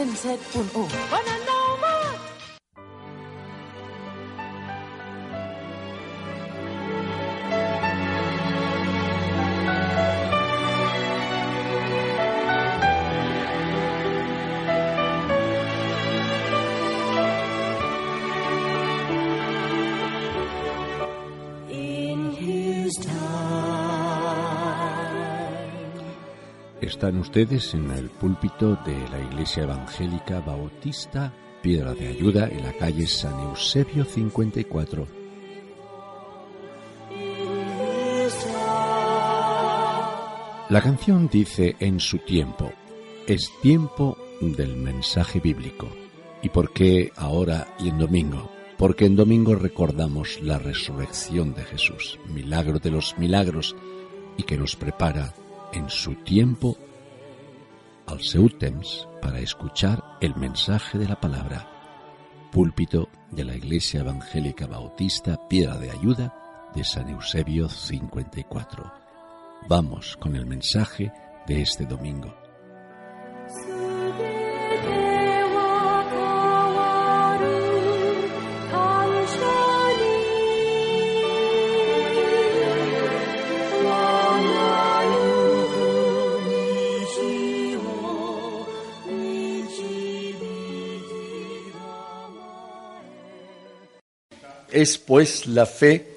107.1. Bona nit! Están ustedes en el púlpito de la Iglesia Evangélica Bautista Piedra de Ayuda en la calle San Eusebio 54. La canción dice en su tiempo, es tiempo del mensaje bíblico. ¿Y por qué ahora y en domingo? Porque en domingo recordamos la resurrección de Jesús, milagro de los milagros, y que nos prepara en su tiempo al para escuchar el mensaje de la palabra. Púlpito de la Iglesia Evangélica Bautista Piedra de Ayuda de San Eusebio 54. Vamos con el mensaje de este domingo. Es pues la fe,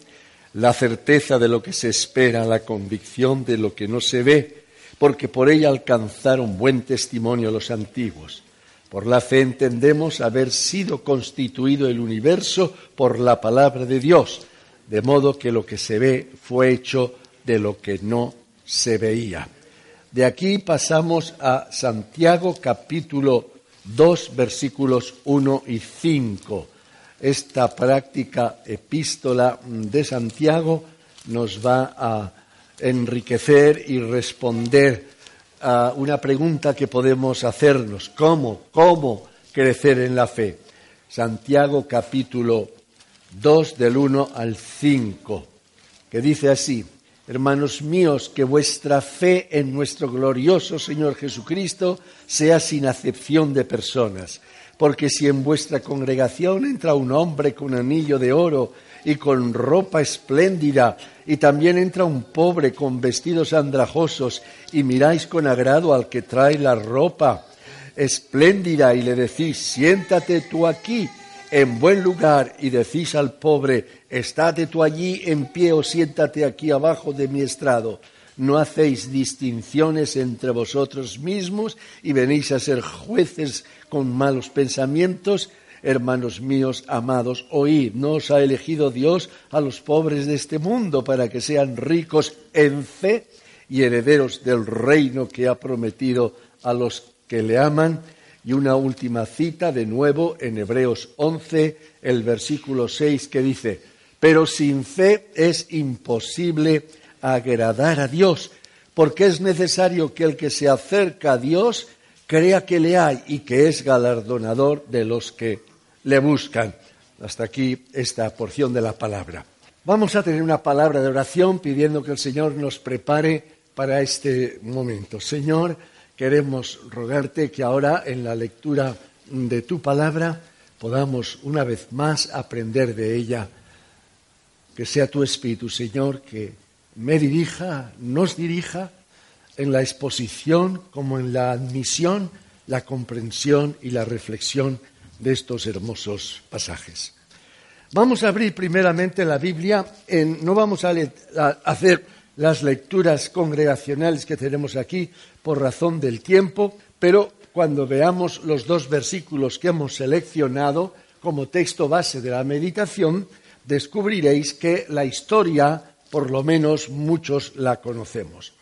la certeza de lo que se espera, la convicción de lo que no se ve, porque por ella alcanzaron buen testimonio los antiguos. Por la fe entendemos haber sido constituido el universo por la palabra de Dios, de modo que lo que se ve fue hecho de lo que no se veía. De aquí pasamos a Santiago capítulo 2 versículos 1 y 5 esta práctica epístola de Santiago nos va a enriquecer y responder a una pregunta que podemos hacernos. ¿Cómo? ¿Cómo crecer en la fe? Santiago capítulo 2 del 1 al 5, que dice así, Hermanos míos, que vuestra fe en nuestro glorioso Señor Jesucristo sea sin acepción de personas porque si en vuestra congregación entra un hombre con anillo de oro y con ropa espléndida, y también entra un pobre con vestidos andrajosos, y miráis con agrado al que trae la ropa espléndida, y le decís, siéntate tú aquí en buen lugar, y decís al pobre, estate tú allí en pie o siéntate aquí abajo de mi estrado. No hacéis distinciones entre vosotros mismos y venís a ser jueces con malos pensamientos, hermanos míos amados, oíd, no os ha elegido Dios a los pobres de este mundo para que sean ricos en fe y herederos del reino que ha prometido a los que le aman. Y una última cita de nuevo en Hebreos 11, el versículo 6 que dice, pero sin fe es imposible agradar a Dios, porque es necesario que el que se acerca a Dios crea que le hay y que es galardonador de los que le buscan. Hasta aquí esta porción de la palabra. Vamos a tener una palabra de oración pidiendo que el Señor nos prepare para este momento. Señor, queremos rogarte que ahora en la lectura de tu palabra podamos una vez más aprender de ella. Que sea tu Espíritu, Señor, que me dirija, nos dirija en la exposición como en la admisión, la comprensión y la reflexión de estos hermosos pasajes. Vamos a abrir primeramente la Biblia, en, no vamos a, a hacer las lecturas congregacionales que tenemos aquí por razón del tiempo, pero cuando veamos los dos versículos que hemos seleccionado, como texto base de la meditación, descubriréis que la historia, por lo menos muchos la conocemos.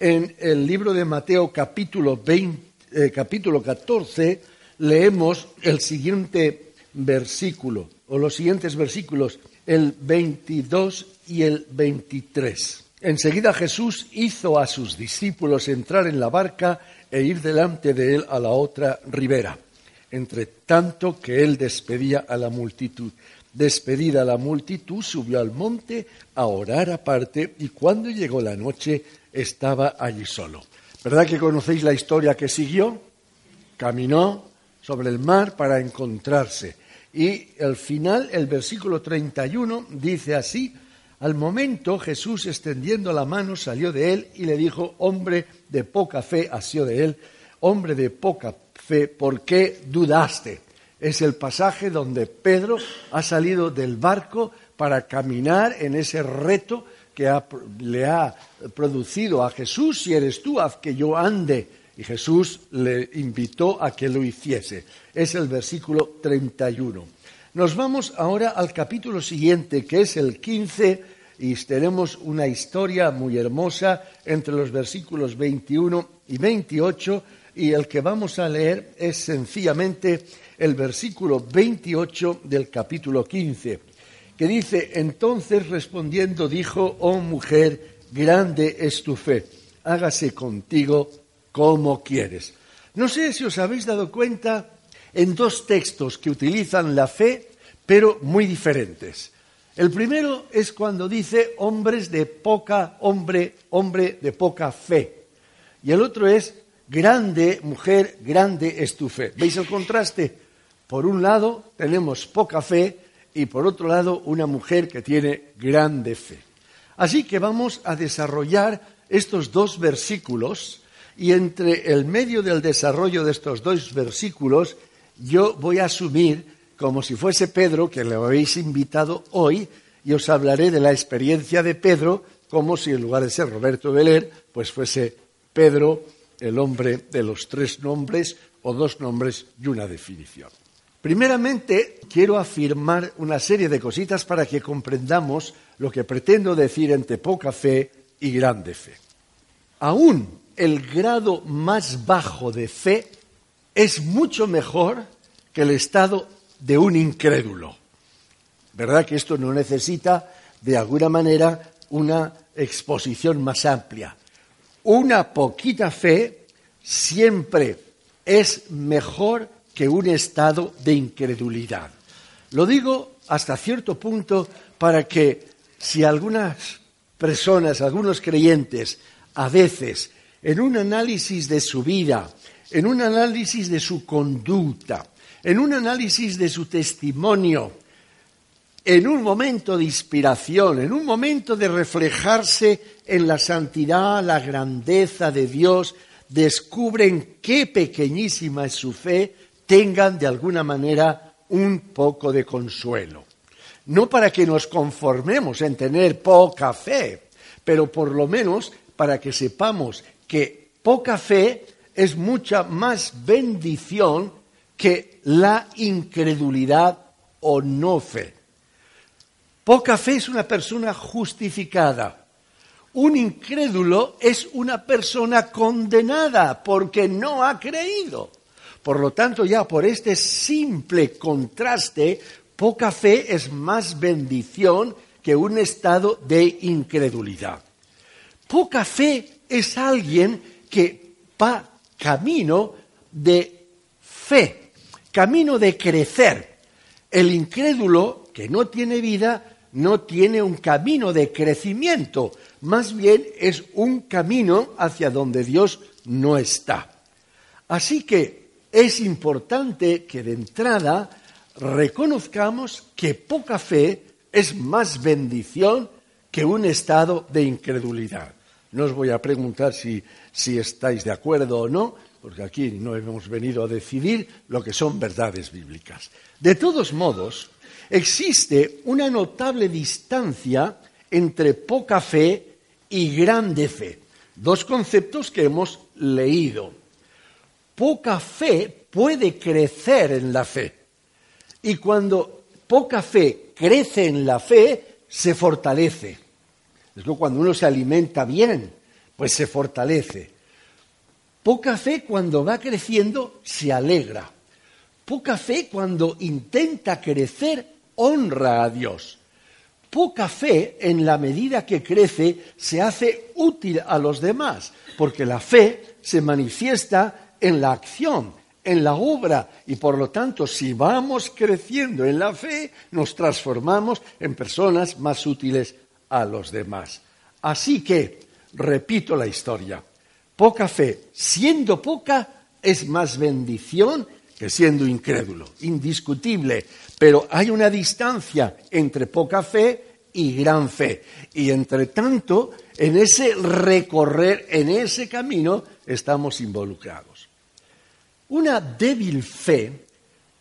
En el libro de Mateo capítulo, 20, eh, capítulo 14 leemos el siguiente versículo, o los siguientes versículos, el 22 y el 23. Enseguida Jesús hizo a sus discípulos entrar en la barca e ir delante de él a la otra ribera, entre tanto que él despedía a la multitud. Despedida la multitud, subió al monte a orar aparte y cuando llegó la noche estaba allí solo. ¿Verdad que conocéis la historia que siguió? Caminó sobre el mar para encontrarse. Y al final, el versículo 31 dice así, al momento Jesús extendiendo la mano salió de él y le dijo, hombre de poca fe, asió de él, hombre de poca fe, ¿por qué dudaste? Es el pasaje donde Pedro ha salido del barco para caminar en ese reto que le ha producido a Jesús, si eres tú, haz que yo ande. Y Jesús le invitó a que lo hiciese. Es el versículo 31. Nos vamos ahora al capítulo siguiente, que es el 15, y tenemos una historia muy hermosa entre los versículos 21 y 28, y el que vamos a leer es sencillamente el versículo 28 del capítulo 15, que dice, entonces respondiendo dijo, oh mujer, grande es tu fe, hágase contigo como quieres. No sé si os habéis dado cuenta en dos textos que utilizan la fe, pero muy diferentes. El primero es cuando dice hombres de poca, hombre, hombre de poca fe. Y el otro es grande, mujer, grande es tu fe. ¿Veis el contraste? Por un lado tenemos poca fe y por otro lado una mujer que tiene grande fe. Así que vamos a desarrollar estos dos versículos y entre el medio del desarrollo de estos dos versículos yo voy a asumir como si fuese Pedro, que le habéis invitado hoy, y os hablaré de la experiencia de Pedro, como si en lugar de ser Roberto Beler, pues fuese Pedro, el hombre de los tres nombres o dos nombres y una definición. Primeramente, quiero afirmar una serie de cositas para que comprendamos lo que pretendo decir entre poca fe y grande fe. Aún el grado más bajo de fe es mucho mejor que el estado de un incrédulo. ¿Verdad que esto no necesita, de alguna manera, una exposición más amplia? Una poquita fe siempre es mejor que un estado de incredulidad. Lo digo hasta cierto punto para que si algunas personas, algunos creyentes, a veces, en un análisis de su vida, en un análisis de su conducta, en un análisis de su testimonio, en un momento de inspiración, en un momento de reflejarse en la santidad, la grandeza de Dios, descubren qué pequeñísima es su fe, tengan de alguna manera un poco de consuelo. No para que nos conformemos en tener poca fe, pero por lo menos para que sepamos que poca fe es mucha más bendición que la incredulidad o no fe. Poca fe es una persona justificada. Un incrédulo es una persona condenada porque no ha creído. Por lo tanto, ya por este simple contraste, poca fe es más bendición que un estado de incredulidad. Poca fe es alguien que va camino de fe, camino de crecer. El incrédulo que no tiene vida no tiene un camino de crecimiento, más bien es un camino hacia donde Dios no está. Así que es importante que de entrada reconozcamos que poca fe es más bendición que un estado de incredulidad. No os voy a preguntar si, si estáis de acuerdo o no, porque aquí no hemos venido a decidir lo que son verdades bíblicas. De todos modos, existe una notable distancia entre poca fe y grande fe. Dos conceptos que hemos leído. Poca fe puede crecer en la fe. Y cuando poca fe crece en la fe, se fortalece. Es como cuando uno se alimenta bien, pues se fortalece. Poca fe cuando va creciendo se alegra. Poca fe cuando intenta crecer honra a Dios. Poca fe en la medida que crece se hace útil a los demás, porque la fe se manifiesta en la acción, en la obra, y por lo tanto si vamos creciendo en la fe, nos transformamos en personas más útiles a los demás. Así que, repito la historia, poca fe, siendo poca, es más bendición que siendo incrédulo, indiscutible. Pero hay una distancia entre poca fe y gran fe. Y entre tanto, en ese recorrer, en ese camino, estamos involucrados. Una débil fe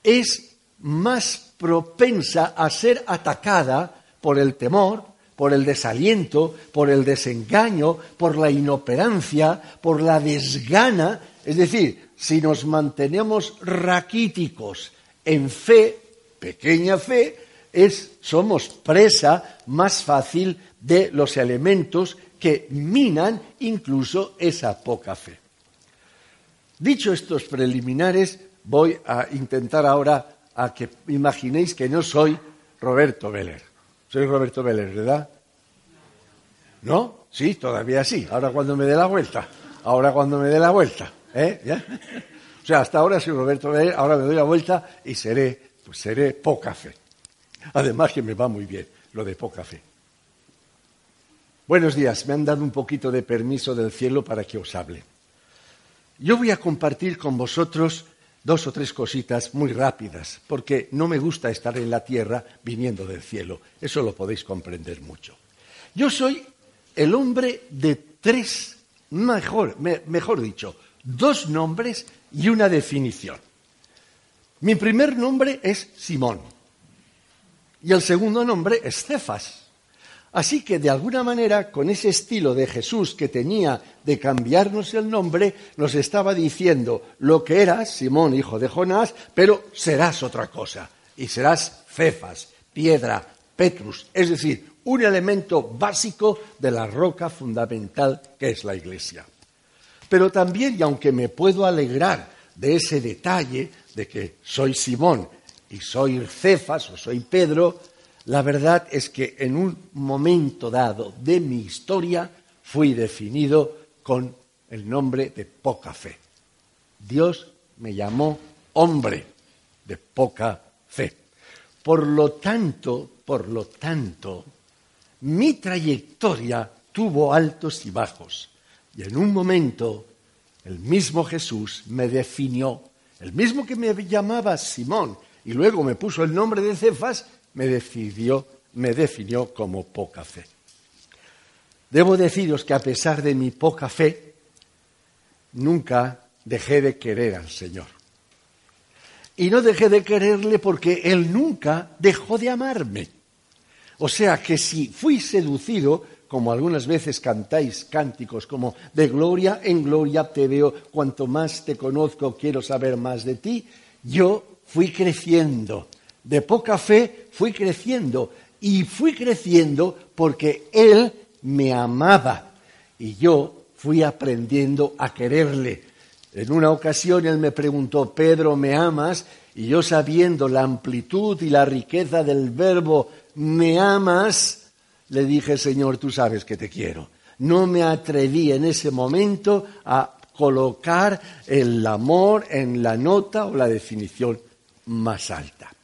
es más propensa a ser atacada por el temor, por el desaliento, por el desengaño, por la inoperancia, por la desgana. Es decir, si nos mantenemos raquíticos en fe, pequeña fe, es, somos presa más fácil de los elementos que minan incluso esa poca fe. Dicho estos preliminares, voy a intentar ahora a que imaginéis que no soy Roberto Veller. Soy Roberto Veller, ¿verdad? ¿No? Sí, todavía sí. Ahora cuando me dé la vuelta. Ahora cuando me dé la vuelta. ¿eh? ¿Ya? O sea, hasta ahora soy Roberto Veller, ahora me doy la vuelta y seré, pues seré poca fe. Además que me va muy bien lo de poca fe. Buenos días, me han dado un poquito de permiso del cielo para que os hable. Yo voy a compartir con vosotros dos o tres cositas muy rápidas, porque no me gusta estar en la tierra viniendo del cielo. Eso lo podéis comprender mucho. Yo soy el hombre de tres, mejor, me, mejor dicho, dos nombres y una definición. Mi primer nombre es Simón y el segundo nombre es Cefas. Así que, de alguna manera, con ese estilo de Jesús que tenía de cambiarnos el nombre, nos estaba diciendo lo que eras, Simón, hijo de Jonás, pero serás otra cosa. Y serás Cefas, piedra, Petrus, es decir, un elemento básico de la roca fundamental que es la Iglesia. Pero también, y aunque me puedo alegrar de ese detalle de que soy Simón y soy Cefas o soy Pedro, la verdad es que en un momento dado de mi historia fui definido con el nombre de poca fe. Dios me llamó hombre de poca fe. Por lo tanto, por lo tanto, mi trayectoria tuvo altos y bajos. Y en un momento, el mismo Jesús me definió, el mismo que me llamaba Simón y luego me puso el nombre de Cefas, me decidió, me definió como poca fe. Debo deciros que a pesar de mi poca fe, nunca dejé de querer al Señor. Y no dejé de quererle porque Él nunca dejó de amarme. O sea que si fui seducido, como algunas veces cantáis cánticos como de gloria en gloria te veo, cuanto más te conozco quiero saber más de ti, yo fui creciendo de poca fe fui creciendo y fui creciendo porque Él me amaba y yo fui aprendiendo a quererle. En una ocasión Él me preguntó, Pedro, ¿me amas? Y yo sabiendo la amplitud y la riqueza del verbo, ¿me amas? Le dije, Señor, tú sabes que te quiero. No me atreví en ese momento a colocar el amor en la nota o la definición más alta.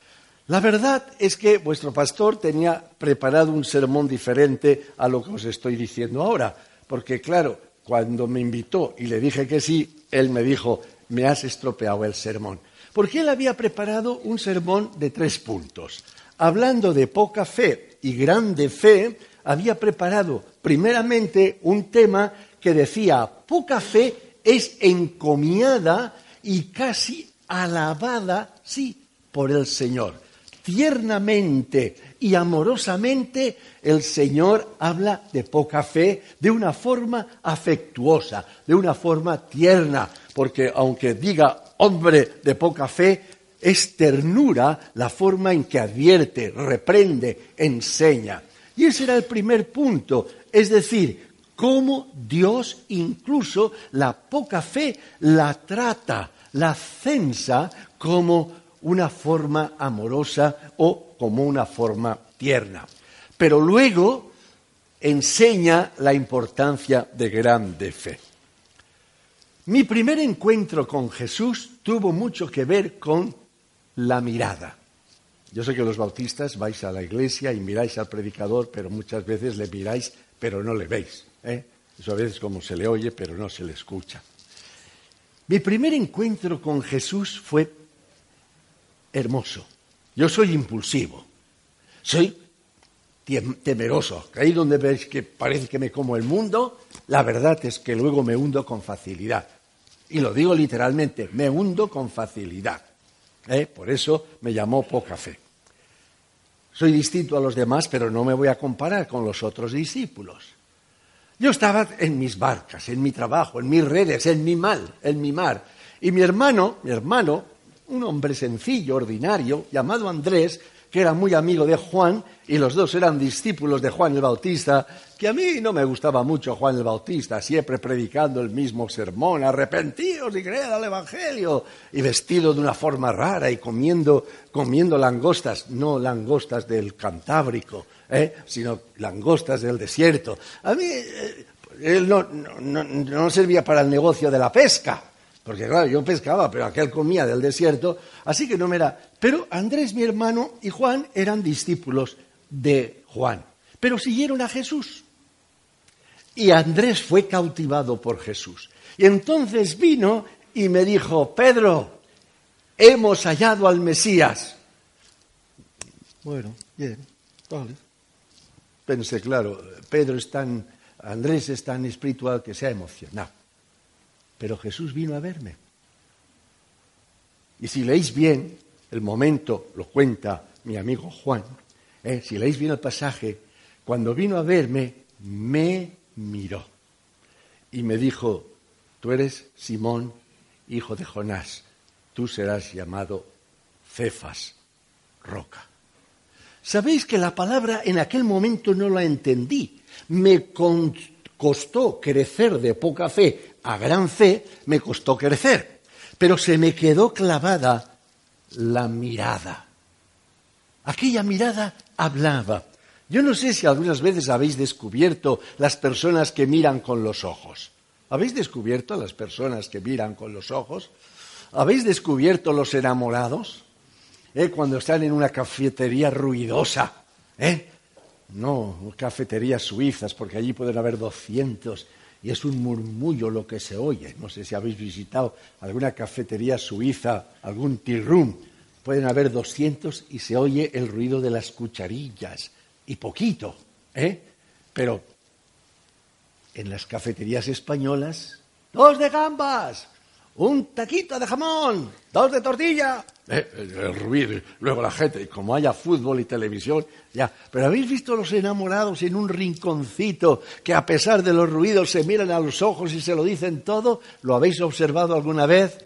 La verdad es que vuestro pastor tenía preparado un sermón diferente a lo que os estoy diciendo ahora, porque claro, cuando me invitó y le dije que sí, él me dijo, me has estropeado el sermón. Porque él había preparado un sermón de tres puntos. Hablando de poca fe y grande fe, había preparado primeramente un tema que decía, poca fe es encomiada y casi alabada, sí, por el Señor tiernamente y amorosamente, el Señor habla de poca fe de una forma afectuosa, de una forma tierna, porque aunque diga hombre de poca fe, Es ternura la forma en que advierte, reprende, enseña. Y ese era el primer punto, es decir, cómo Dios incluso la poca fe la trata, la censa como una forma amorosa o como una forma tierna. Pero luego enseña la importancia de grande fe. Mi primer encuentro con Jesús tuvo mucho que ver con la mirada. Yo sé que los bautistas vais a la iglesia y miráis al predicador, pero muchas veces le miráis, pero no le veis. ¿eh? Eso a veces como se le oye, pero no se le escucha. Mi primer encuentro con Jesús fue hermoso. Yo soy impulsivo, soy temeroso. Ahí donde veis que parece que me como el mundo, la verdad es que luego me hundo con facilidad. Y lo digo literalmente, me hundo con facilidad. ¿eh? Por eso me llamó poca fe. Soy distinto a los demás, pero no me voy a comparar con los otros discípulos. Yo estaba en mis barcas, en mi trabajo, en mis redes, en mi mal, en mi mar. Y mi hermano, mi hermano, un hombre sencillo, ordinario, llamado Andrés, que era muy amigo de Juan, y los dos eran discípulos de Juan el Bautista, que a mí no me gustaba mucho Juan el Bautista, siempre predicando el mismo sermón, arrepentíos y creed al Evangelio, y vestido de una forma rara y comiendo, comiendo langostas, no langostas del Cantábrico, ¿eh? sino langostas del desierto. A mí eh, él no, no, no servía para el negocio de la pesca, porque claro, yo pescaba, pero aquel comía del desierto, así que no me era. Pero Andrés, mi hermano, y Juan eran discípulos de Juan, pero siguieron a Jesús. Y Andrés fue cautivado por Jesús. Y entonces vino y me dijo, Pedro, hemos hallado al Mesías. Bueno, bien, vale. Pensé, claro, Pedro es tan, Andrés es tan espiritual que se ha emocionado. Pero Jesús vino a verme. Y si leéis bien, el momento lo cuenta mi amigo Juan, ¿eh? si leéis bien el pasaje, cuando vino a verme, me miró y me dijo, tú eres Simón, hijo de Jonás, tú serás llamado Cefas, roca. Sabéis que la palabra en aquel momento no la entendí. Me costó crecer de poca fe a gran fe, me costó crecer. Pero se me quedó clavada la mirada. Aquella mirada hablaba. Yo no sé si algunas veces habéis descubierto las personas que miran con los ojos. ¿Habéis descubierto las personas que miran con los ojos? ¿Habéis descubierto los enamorados? ¿Eh? Cuando están en una cafetería ruidosa. ¿eh? No, cafeterías suizas, porque allí pueden haber doscientos y es un murmullo lo que se oye. No sé si habéis visitado alguna cafetería suiza, algún tea room. Pueden haber doscientos y se oye el ruido de las cucharillas y poquito, ¿eh? Pero en las cafeterías españolas, dos de gambas, un taquito de jamón, dos de tortilla. Eh, el ruido, luego la gente, y como haya fútbol y televisión, ya. Pero habéis visto los enamorados en un rinconcito que a pesar de los ruidos se miran a los ojos y se lo dicen todo. ¿Lo habéis observado alguna vez?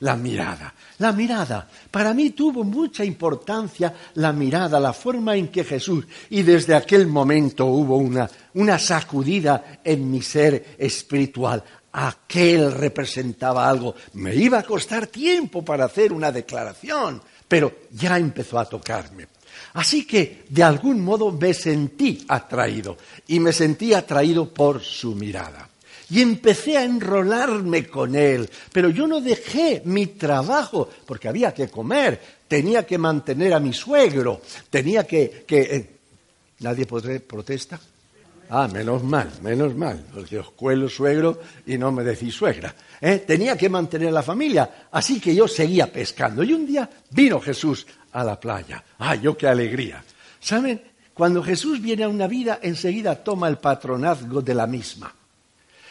La mirada, la mirada. Para mí tuvo mucha importancia la mirada, la forma en que Jesús, y desde aquel momento hubo una, una sacudida en mi ser espiritual. Aquel representaba algo. Me iba a costar tiempo para hacer una declaración, pero ya empezó a tocarme. Así que, de algún modo, me sentí atraído, y me sentí atraído por su mirada y empecé a enrolarme con él. Pero yo no dejé mi trabajo porque había que comer, tenía que mantener a mi suegro, tenía que... que eh, ¿Nadie protesta? Ah, menos mal, menos mal, porque os cuelo suegro y no me decís suegra. ¿eh? Tenía que mantener la familia, así que yo seguía pescando. Y un día vino Jesús a la playa. ¡Ay, yo qué alegría! ¿Saben? Cuando Jesús viene a una vida, enseguida toma el patronazgo de la misma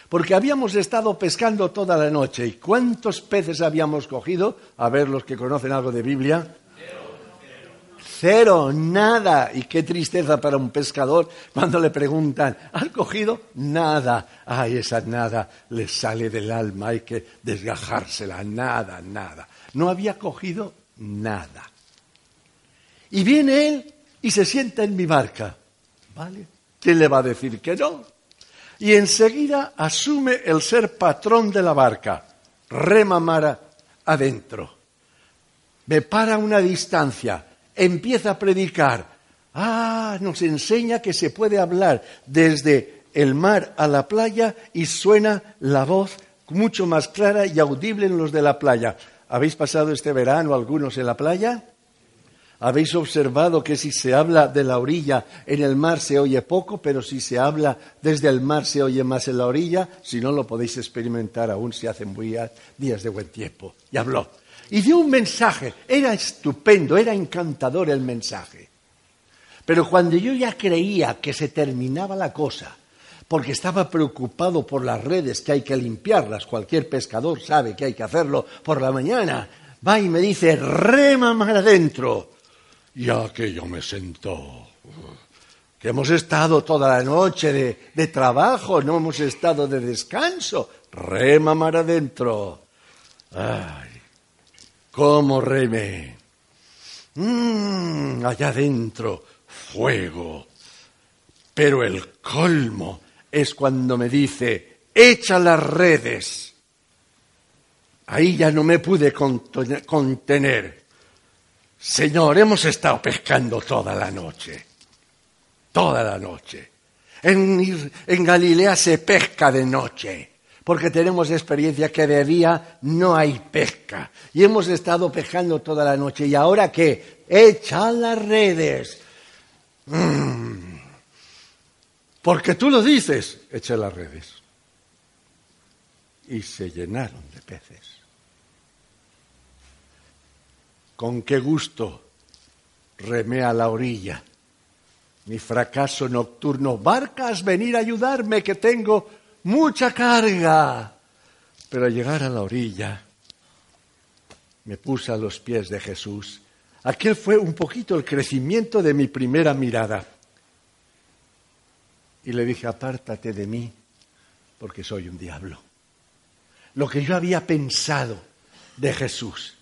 porque habíamos estado pescando toda la noche. ¿Y cuántos peces habíamos cogido? A ver los que conocen algo de Biblia. Cero, nada. Y qué tristeza para un pescador cuando le preguntan, ¿has cogido? Nada. Ay, esa nada le sale del alma, hay que desgajársela. Nada, nada. No había cogido nada. Y viene él y se sienta en mi barca. ¿Vale? ¿Quién le va a decir que no? Y enseguida asume el ser patrón de la barca. Rema mar adentro. Me para a una distancia. Empieza a predicar. Ah, nos enseña que se puede hablar desde el mar a la playa y suena la voz mucho más clara y audible en los de la playa. ¿Habéis pasado este verano algunos en la playa? ¿Habéis observado que si se habla de la orilla en el mar se oye poco, pero si se habla desde el mar se oye más en la orilla? Si no lo podéis experimentar aún si hacen días de buen tiempo. Y habló. Y dio un mensaje. Era estupendo, era encantador el mensaje. Pero cuando yo ya creía que se terminaba la cosa, porque estaba preocupado por las redes que hay que limpiarlas, cualquier pescador sabe que hay que hacerlo por la mañana, va y me dice, rema mar adentro. Y aquello me sentó. Que hemos estado toda la noche de, de trabajo, no hemos estado de descanso. Rema mar adentro. Ay, cómo remé. Mm, allá adentro, fuego. Pero el colmo es cuando me dice, echa las redes. Ahí ya no me pude contener. Señor, hemos estado pescando toda la noche, toda la noche. En, Galilea se pesca de noche, porque tenemos experiencia que de día no hay pesca. Y hemos estado pescando toda la noche. ¿Y ahora qué? Echa las redes. Mm. Porque tú lo dices, echa las redes. Y se llenaron de peces. Con qué gusto remé a la orilla. Mi fracaso nocturno, barcas, venir a ayudarme, que tengo mucha carga. Pero al llegar a la orilla, me puse a los pies de Jesús. Aquel fue un poquito el crecimiento de mi primera mirada. Y le dije, apártate de mí, porque soy un diablo. Lo que yo había pensado de Jesús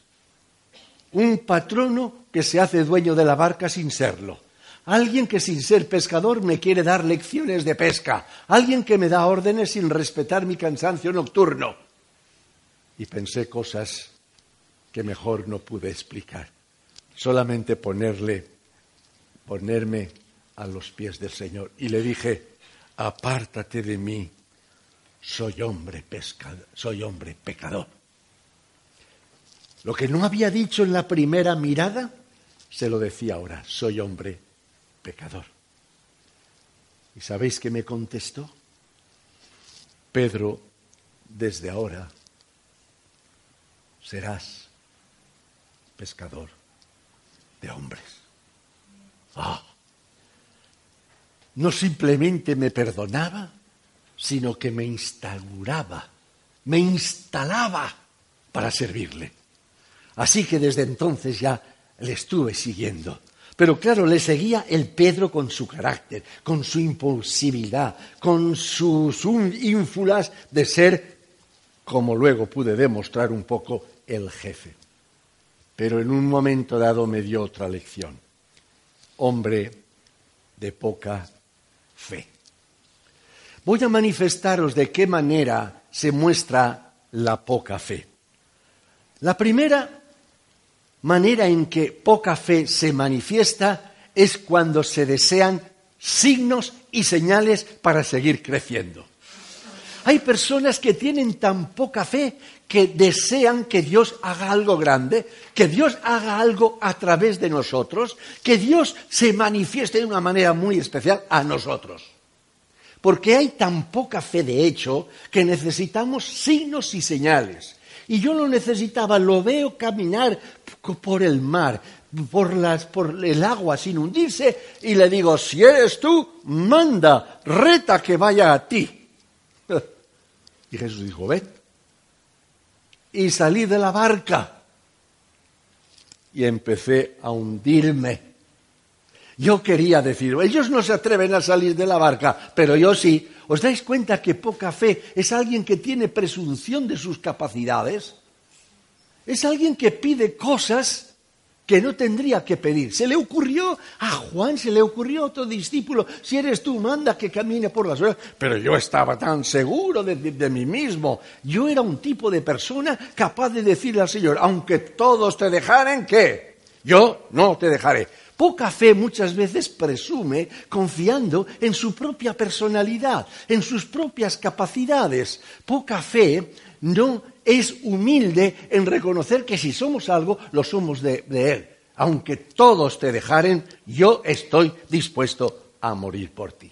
un patrono que se hace dueño de la barca sin serlo. Alguien que sin ser pescador me quiere dar lecciones de pesca. Alguien que me da órdenes sin respetar mi cansancio nocturno. Y pensé cosas que mejor no pude explicar. Solamente ponerle, ponerme a los pies del Señor. Y le dije, apártate de mí, soy hombre pescador, soy hombre pecador. Lo que no había dicho en la primera mirada, se lo decía ahora, soy hombre pecador. ¿Y sabéis qué me contestó? Pedro, desde ahora serás pescador de hombres. Ah, no simplemente me perdonaba, sino que me instauraba, me instalaba para servirle. Así que desde entonces ya le estuve siguiendo. Pero claro, le seguía el Pedro con su carácter, con su impulsividad, con sus ínfulas de ser, como luego pude demostrar un poco, el jefe. Pero en un momento dado me dio otra lección. Hombre de poca fe. Voy a manifestaros de qué manera se muestra la poca fe. La primera manera en que poca fe se manifiesta es cuando se desean signos y señales para seguir creciendo. Hay personas que tienen tan poca fe que desean que Dios haga algo grande, que Dios haga algo a través de nosotros, que Dios se manifieste de una manera muy especial a nosotros. Porque hay tan poca fe de hecho que necesitamos signos y señales. Y yo lo necesitaba, lo veo caminar por el mar, por, las, por el agua sin hundirse, y le digo, si eres tú, manda, reta que vaya a ti. Y Jesús dijo, ven. Y salí de la barca y empecé a hundirme. Yo quería decir, ellos no se atreven a salir de la barca, pero yo sí. ¿Os dais cuenta que poca fe es alguien que tiene presunción de sus capacidades? Es alguien que pide cosas que no tendría que pedir. Se le ocurrió a Juan, se le ocurrió a otro discípulo, si eres tú, manda que camine por las ruedas. Pero yo estaba tan seguro de, de, de, mí mismo. Yo era un tipo de persona capaz de decirle al Señor, aunque todos te dejaren, ¿qué? Yo no te dejaré. Poca fe muchas veces presume confiando en su propia personalidad, en sus propias capacidades. Poca fe no es humilde en reconocer que si somos algo, lo somos de, Él. Aunque todos te dejaren, yo estoy dispuesto a morir por ti.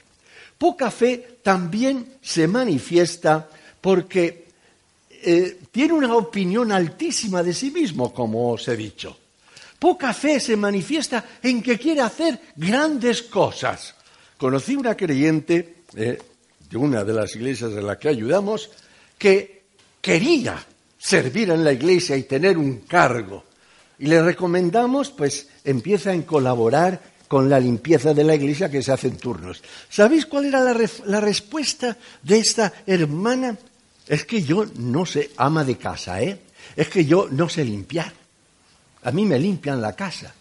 Poca fe también se manifiesta porque eh, tiene una opinión altísima de sí mismo, como os he dicho. Poca fe se manifiesta en que quiere hacer grandes cosas. Conocí una creyente eh, de una de las iglesias de la que ayudamos que quería servir en la iglesia y tener un cargo. Y le recomendamos, pues, empieza a colaborar con la limpieza de la iglesia que se hacen turnos. ¿Sabéis cuál era la, la respuesta de esta hermana? Es que yo no sé, ama de casa, ¿eh? Es que yo no sé limpiar. A mí me limpian la casa.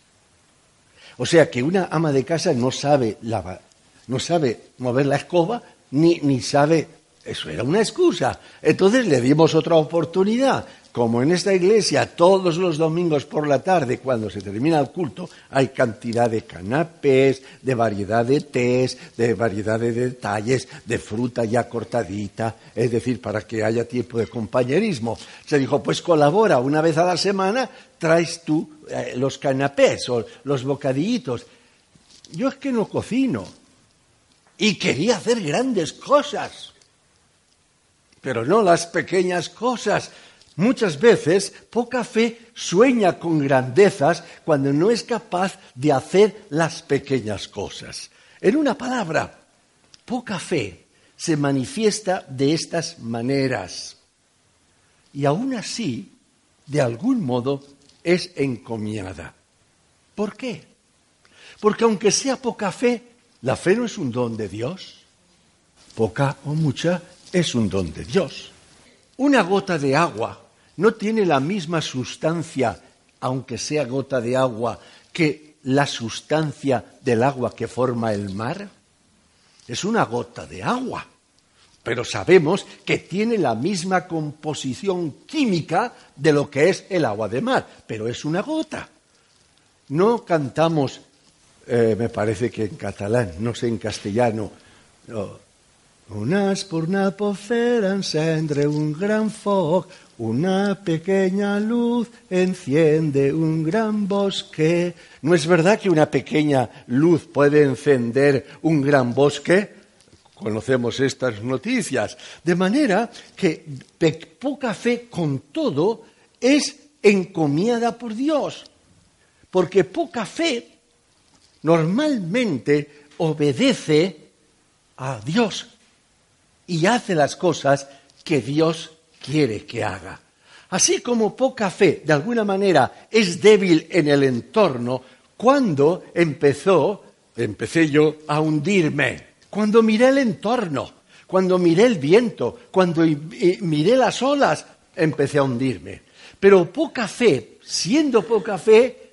O sea que una ama de casa no sabe lavar, no sabe mover la escoba, ni, ni sabe. Eso era una excusa. Entonces le dimos otra oportunidad. Como en esta iglesia todos los domingos por la tarde, cuando se termina el culto, hay cantidad de canapés, de variedad de tés, de variedad de detalles, de fruta ya cortadita, es decir, para que haya tiempo de compañerismo. Se dijo, pues colabora una vez a la semana, traes tú eh, los canapés o los bocadillitos. Yo es que no cocino y quería hacer grandes cosas, pero no las pequeñas cosas. Muchas veces poca fe sueña con grandezas cuando no es capaz de hacer las pequeñas cosas. En una palabra, poca fe se manifiesta de estas maneras. Y aún así, de algún modo, es encomiada. ¿Por qué? Porque aunque sea poca fe, la fe no es un don de Dios. Poca o mucha es un don de Dios. Una gota de agua no tiene la misma sustancia, aunque sea gota de agua, que la sustancia del agua que forma el mar. Es una gota de agua, pero sabemos que tiene la misma composición química de lo que es el agua de mar, pero es una gota. No cantamos, eh, me parece que en catalán, no sé en castellano, no, una espurna pot fer encendre un gran foc, una pequeña luz enciende un gran bosque. ¿No es verdad que una pequeña luz puede encender un gran bosque? Conocemos estas noticias. De manera que poca fe con todo es encomiada por Dios. Porque poca fe normalmente obedece a Dios y hace las cosas que Dios quiere que haga. Así como poca fe, de alguna manera, es débil en el entorno, cuando empezó, empecé yo a hundirme, cuando miré el entorno, cuando miré el viento, cuando miré las olas, empecé a hundirme. Pero poca fe, siendo poca fe,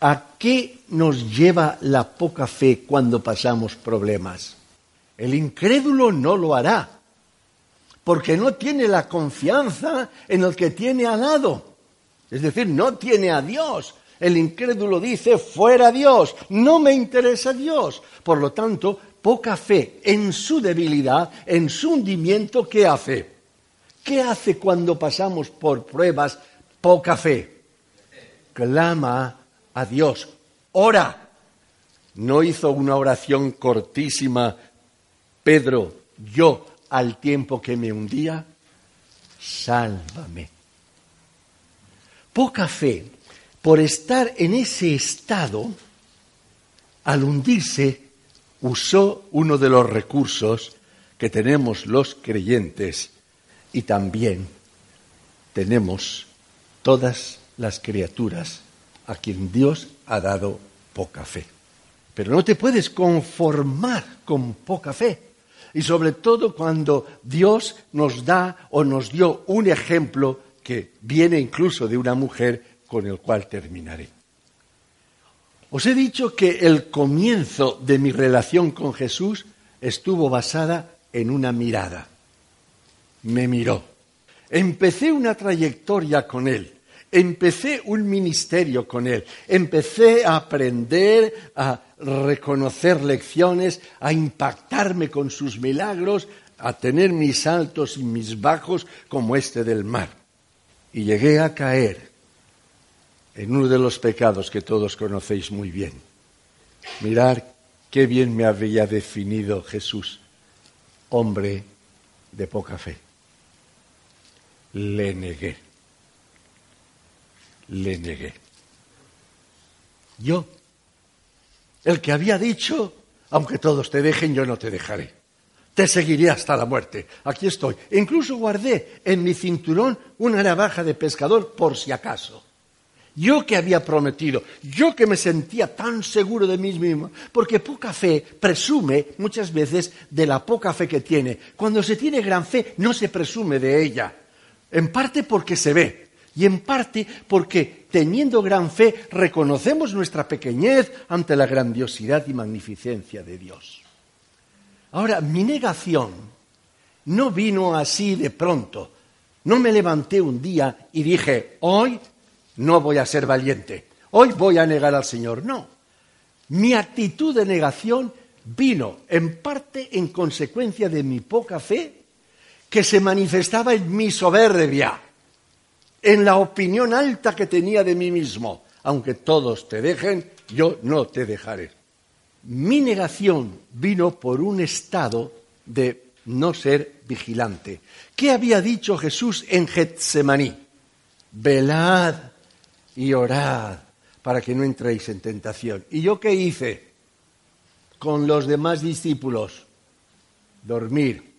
¿a qué nos lleva la poca fe cuando pasamos problemas? El incrédulo no lo hará, porque no tiene la confianza en el que tiene al lado. Es decir, no tiene a Dios. El incrédulo dice, fuera Dios, no me interesa Dios. Por lo tanto, poca fe en su debilidad, en su hundimiento, ¿qué hace? ¿Qué hace cuando pasamos por pruebas? Poca fe. Clama a Dios, ora. No hizo una oración cortísima Pedro, yo al tiempo que me hundía, sálvame. Poca fe por estar en ese estado, al hundirse, usó uno de los recursos que tenemos los creyentes y también tenemos todas las criaturas a quien Dios ha dado poca fe. Pero no te puedes conformar con poca fe. Y sobre todo cuando Dios nos da o nos dio un ejemplo que viene incluso de una mujer con el cual terminaré. Os he dicho que el comienzo de mi relación con Jesús estuvo basada en una mirada. Me miró. Empecé una trayectoria con Él. Empecé un ministerio con Él. Empecé a aprender, a reconocer lecciones, a impactarme con sus milagros, a tener mis altos y mis bajos como este del mar. Y llegué a caer en uno de los pecados que todos conocéis muy bien. Mirar qué bien me había definido Jesús, hombre de poca fe. Le negué. Le negué. Yo, el que había dicho, aunque todos te dejen, yo no te dejaré. Te seguiré hasta la muerte. Aquí estoy. Incluso guardé en mi cinturón una navaja de pescador por si acaso. Yo que había prometido, yo que me sentía tan seguro de mí mismo, porque poca fe presume muchas veces de la poca fe que tiene. Cuando se tiene gran fe no se presume de ella, en parte porque se ve y en parte porque teniendo gran fe reconocemos nuestra pequeñez ante la grandiosidad y magnificencia de Dios. Ahora, mi negación no vino así de pronto. No me levanté un día y dije, hoy no voy a ser valiente, hoy voy a negar al Señor. No, mi actitud de negación vino en parte en consecuencia de mi poca fe, que se manifestaba en mi soberbia, en la opinión alta que tenía de mí mismo. Aunque todos te dejen, yo no te dejaré. Mi negación vino por un estado de no ser vigilante. ¿Qué había dicho Jesús en Getsemaní? Velad y orad para que no entréis en tentación. ¿Y yo qué hice con los demás discípulos? Dormir.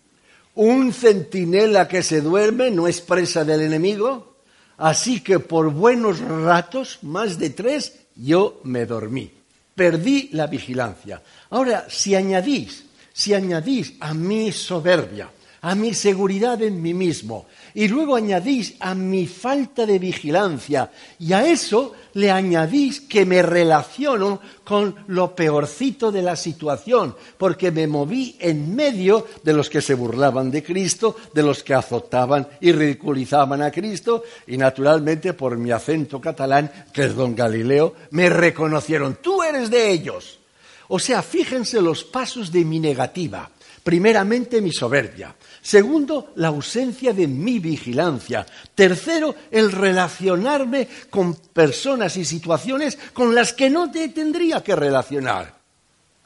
Un centinela que se duerme no es presa del enemigo, así que por buenos ratos, más de tres, yo me dormí. Perdí la vigilancia. Ahora, si añadís, si añadís a mi soberbia, a mi seguridad en mí mismo, y luego añadís a mi falta de vigilancia y a eso le añadís que me relaciono con lo peorcito de la situación, porque me moví en medio de los que se burlaban de Cristo, de los que azotaban y ridiculizaban a Cristo, y naturalmente por mi acento catalán, que es don Galileo, me reconocieron, tú eres de ellos. O sea, fíjense los pasos de mi negativa. Primeramente, mi soberbia. Segundo, la ausencia de mi vigilancia. Tercero, el relacionarme con personas y situaciones con las que no te tendría que relacionar.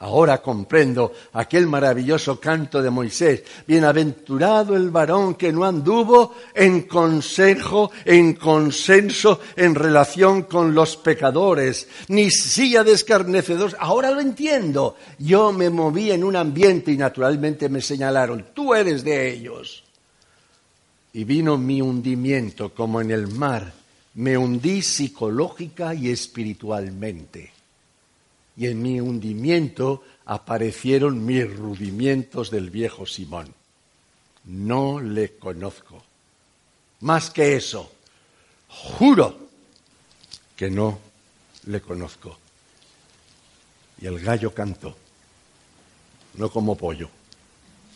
Ahora comprendo aquel maravilloso canto de Moisés. Bienaventurado el varón que no anduvo en consejo, en consenso, en relación con los pecadores, ni silla de escarnecedores. Ahora lo entiendo. Yo me moví en un ambiente y naturalmente me señalaron, tú eres de ellos. Y vino mi hundimiento como en el mar. Me hundí psicológica y espiritualmente y en mi hundimiento aparecieron mis rudimientos del viejo Simón. No le conozco. Más que eso, juro que no le conozco. Y el gallo cantó, no como pollo,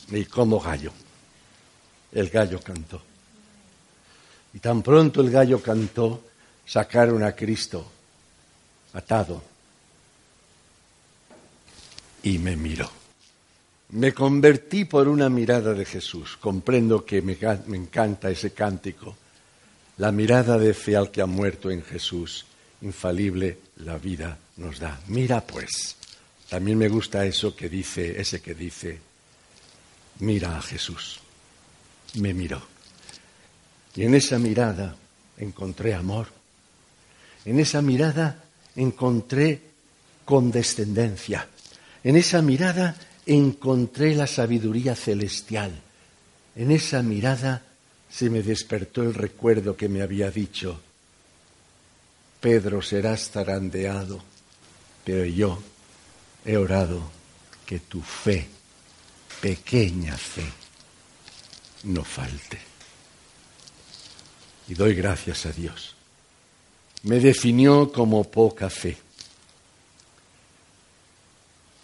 ni como gallo. El gallo cantó. Y tan pronto el gallo cantó, sacaron a Cristo atado y me miró. Me convertí por una mirada de Jesús. Comprendo que me, me, encanta ese cántico. La mirada de fe al que ha muerto en Jesús, infalible la vida nos da. Mira pues. También me gusta eso que dice, ese que dice, mira a Jesús. Me miró. Y en esa mirada encontré amor. En esa mirada encontré condescendencia en esa mirada encontré la sabiduría celestial. En esa mirada se me despertó el recuerdo que me había dicho, Pedro serás zarandeado, pero yo he orado que tu fe, pequeña fe, no falte. Y doy gracias a Dios. Me definió como poca fe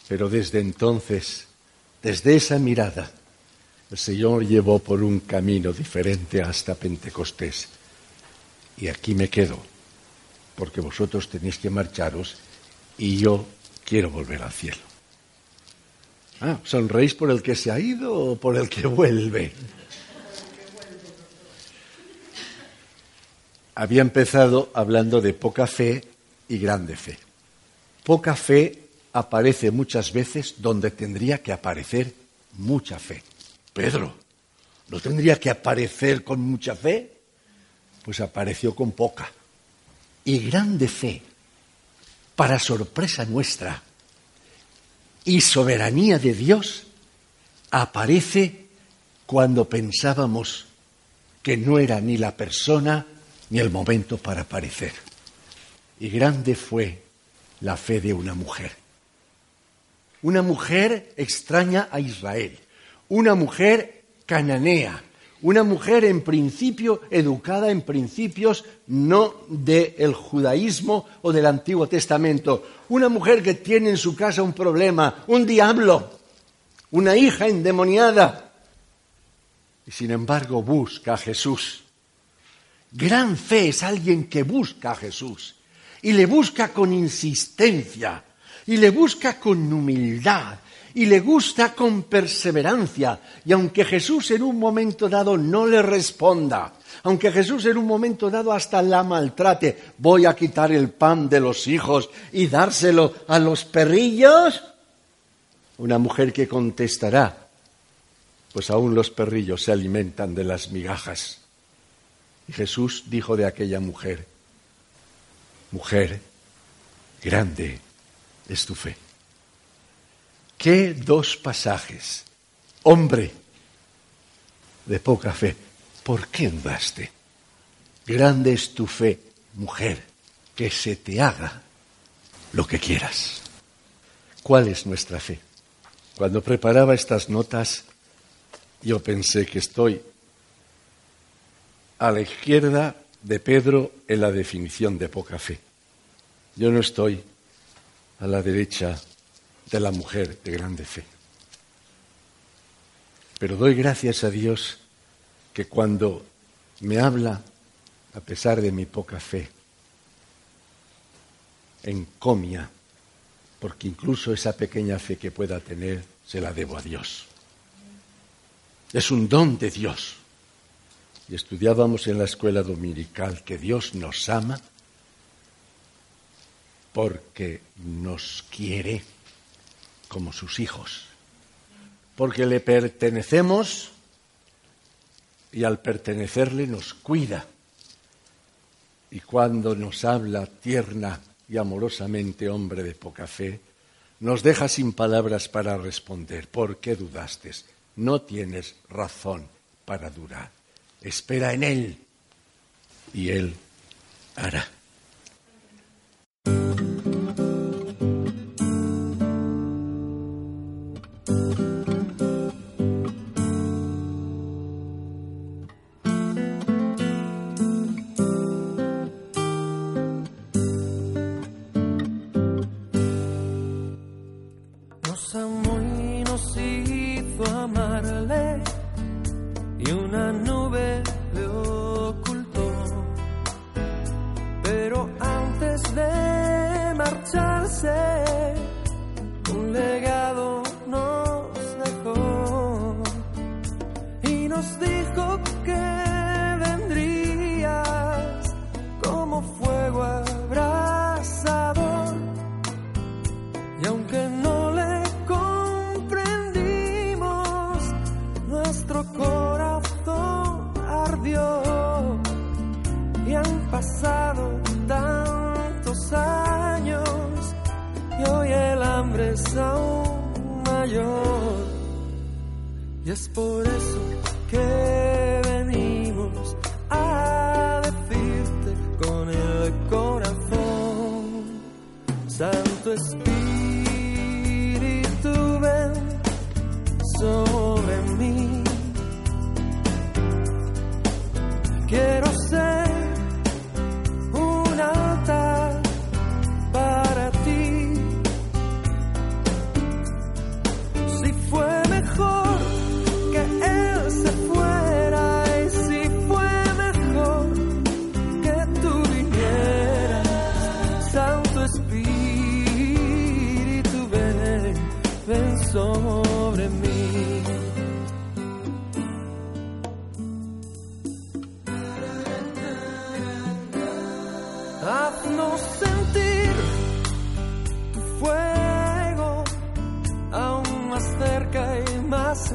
Pero desde entonces, desde esa mirada, el Señor llevó por un camino diferente hasta Pentecostés. Y aquí me quedo, porque vosotros tenéis que marcharos y yo quiero volver al cielo. Ah, ¿sonreís por el que se ha ido o por el que vuelve? Había empezado hablando de poca fe y grande fe. Poca fe aparece muchas veces donde tendría que aparecer mucha fe. Pedro, ¿no tendría que aparecer con mucha fe? Pues apareció con poca. Y grande fe, para sorpresa nuestra y soberanía de Dios, aparece cuando pensábamos que no era ni la persona ni el momento para aparecer. Y grande fue la fe de una mujer. Una mujer extraña a Israel, una mujer cananea, una mujer en principio educada en principios no del judaísmo o del Antiguo Testamento, una mujer que tiene en su casa un problema, un diablo, una hija endemoniada, y sin embargo busca a Jesús. Gran fe es alguien que busca a Jesús y le busca con insistencia y le busca con humildad y le gusta con perseverancia. Y aunque Jesús en un momento dado no le responda, aunque Jesús en un momento dado hasta la maltrate, voy a quitar el pan de los hijos y dárselo a los perrillos, una mujer que contestará, pues aún los perrillos se alimentan de las migajas. Y Jesús dijo de aquella mujer, mujer, grande es tu fe. ¿Qué dos pasajes? Hombre de poca fe, ¿por qué dudaste? Grande es tu fe, mujer, que se te haga lo que quieras. ¿Cuál es nuestra fe? Cuando preparaba estas notas, yo pensé que estoy a la izquierda de Pedro en la definición de poca fe. Yo no estoy a la derecha de la mujer de grande fe. Pero doy gracias a Dios que cuando me habla, a pesar de mi poca fe, encomia, porque incluso esa pequeña fe que pueda tener se la debo a Dios. Es un don de Dios. Y estudiábamos en la escuela dominical que Dios nos ama porque nos quiere como sus hijos, porque le pertenecemos y al pertenecerle nos cuida. Y cuando nos habla tierna y amorosamente, hombre de poca fe, nos deja sin palabras para responder. ¿Por qué dudaste? No tienes razón para durar. Espera en Él y Él hará. Y más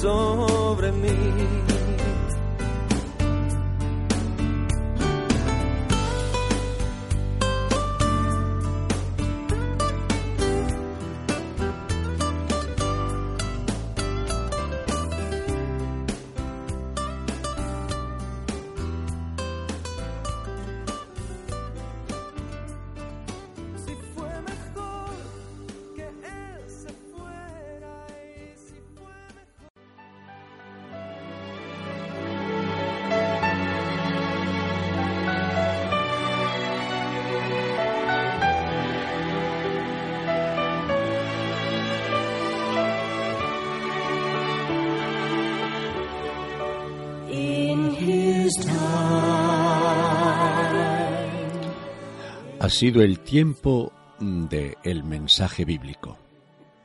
sobre mí. Ha sido el tiempo de el mensaje bíblico.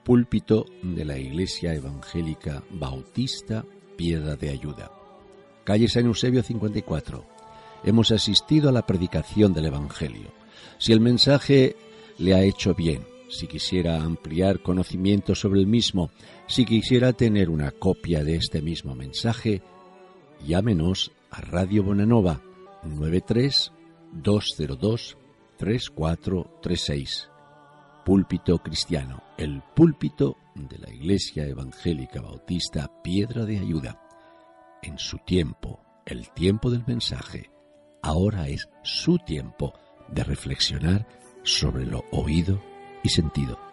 Púlpito de la Iglesia Evangélica Bautista Piedra de Ayuda. Calle San Eusebio 54. Hemos asistido a la predicación del Evangelio. Si el mensaje le ha hecho bien, si quisiera ampliar conocimiento sobre el mismo, si quisiera tener una copia de este mismo mensaje, llámenos a Radio Bonanova 93 202 3436. Púlpito Cristiano, el púlpito de la Iglesia Evangélica Bautista Piedra de Ayuda. En su tiempo, el tiempo del mensaje, ahora es su tiempo de reflexionar sobre lo oído y sentido.